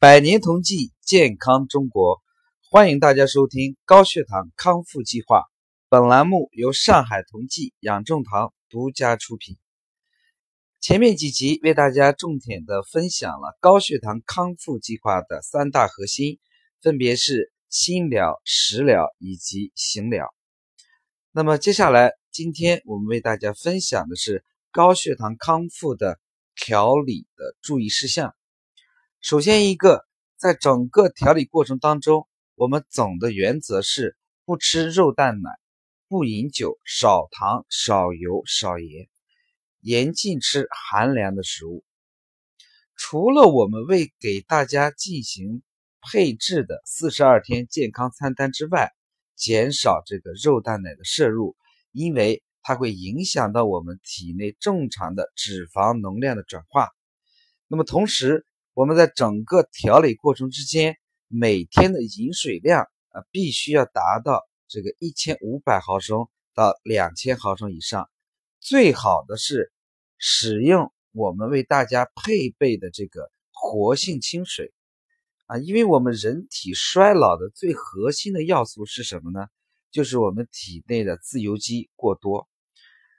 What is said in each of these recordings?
百年同济，健康中国，欢迎大家收听高血糖康复计划。本栏目由上海同济养正堂独家出品。前面几集为大家重点的分享了高血糖康复计划的三大核心，分别是心疗、食疗以及行疗。那么接下来，今天我们为大家分享的是高血糖康复的调理的注意事项。首先，一个在整个调理过程当中，我们总的原则是不吃肉蛋奶，不饮酒，少糖、少油、少盐，严禁吃寒凉的食物。除了我们为给大家进行配置的四十二天健康餐单之外，减少这个肉蛋奶的摄入，因为它会影响到我们体内正常的脂肪能量的转化。那么同时，我们在整个调理过程之间，每天的饮水量啊，必须要达到这个一千五百毫升到两千毫升以上。最好的是使用我们为大家配备的这个活性清水啊，因为我们人体衰老的最核心的要素是什么呢？就是我们体内的自由基过多。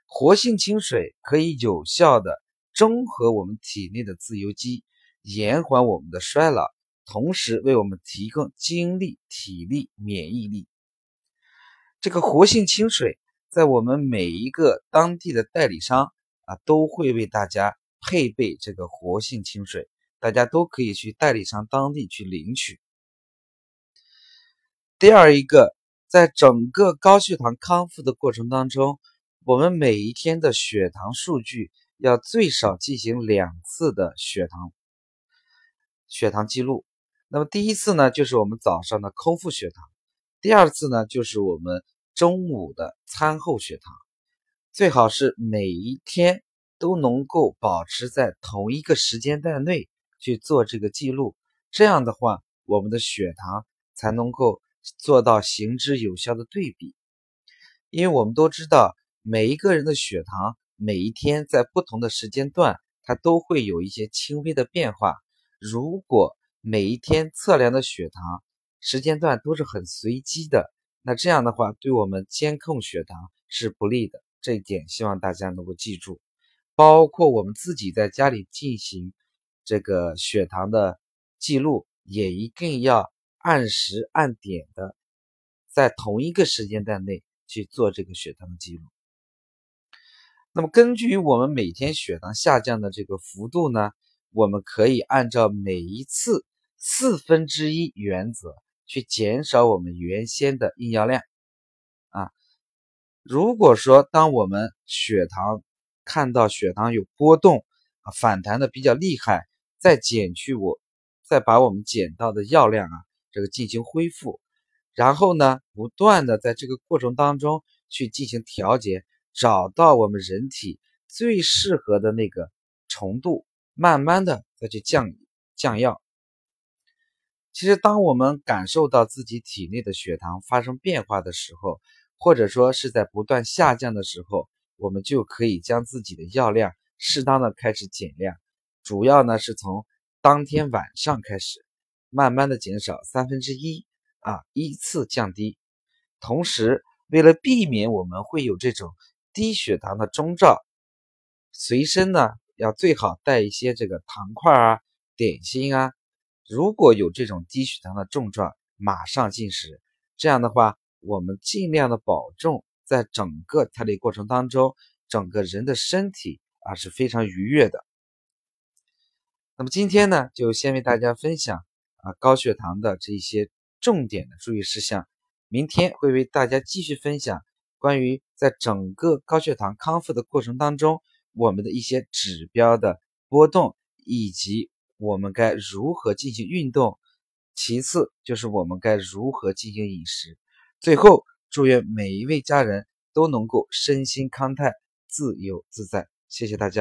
活性清水可以有效的中和我们体内的自由基。延缓我们的衰老，同时为我们提供精力、体力、免疫力。这个活性清水，在我们每一个当地的代理商啊，都会为大家配备这个活性清水，大家都可以去代理商当地去领取。第二一个，在整个高血糖康复的过程当中，我们每一天的血糖数据要最少进行两次的血糖。血糖记录，那么第一次呢，就是我们早上的空腹血糖；第二次呢，就是我们中午的餐后血糖。最好是每一天都能够保持在同一个时间段内去做这个记录，这样的话，我们的血糖才能够做到行之有效的对比。因为我们都知道，每一个人的血糖每一天在不同的时间段，它都会有一些轻微的变化。如果每一天测量的血糖时间段都是很随机的，那这样的话对我们监控血糖是不利的。这一点希望大家能够记住。包括我们自己在家里进行这个血糖的记录，也一定要按时按点的在同一个时间段内去做这个血糖的记录。那么根据我们每天血糖下降的这个幅度呢？我们可以按照每一次四分之一原则去减少我们原先的用药量啊。如果说当我们血糖看到血糖有波动啊，反弹的比较厉害，再减去我，再把我们减到的药量啊，这个进行恢复，然后呢，不断的在这个过程当中去进行调节，找到我们人体最适合的那个程度。慢慢的再去降降药。其实，当我们感受到自己体内的血糖发生变化的时候，或者说是在不断下降的时候，我们就可以将自己的药量适当的开始减量。主要呢是从当天晚上开始，慢慢的减少三分之一啊，依次降低。同时，为了避免我们会有这种低血糖的征兆，随身呢。要最好带一些这个糖块啊、点心啊。如果有这种低血糖的症状，马上进食。这样的话，我们尽量的保证在整个调理过程当中，整个人的身体啊是非常愉悦的。那么今天呢，就先为大家分享啊高血糖的这一些重点的注意事项。明天会为大家继续分享关于在整个高血糖康复的过程当中。我们的一些指标的波动，以及我们该如何进行运动，其次就是我们该如何进行饮食。最后，祝愿每一位家人都能够身心康泰、自由自在。谢谢大家。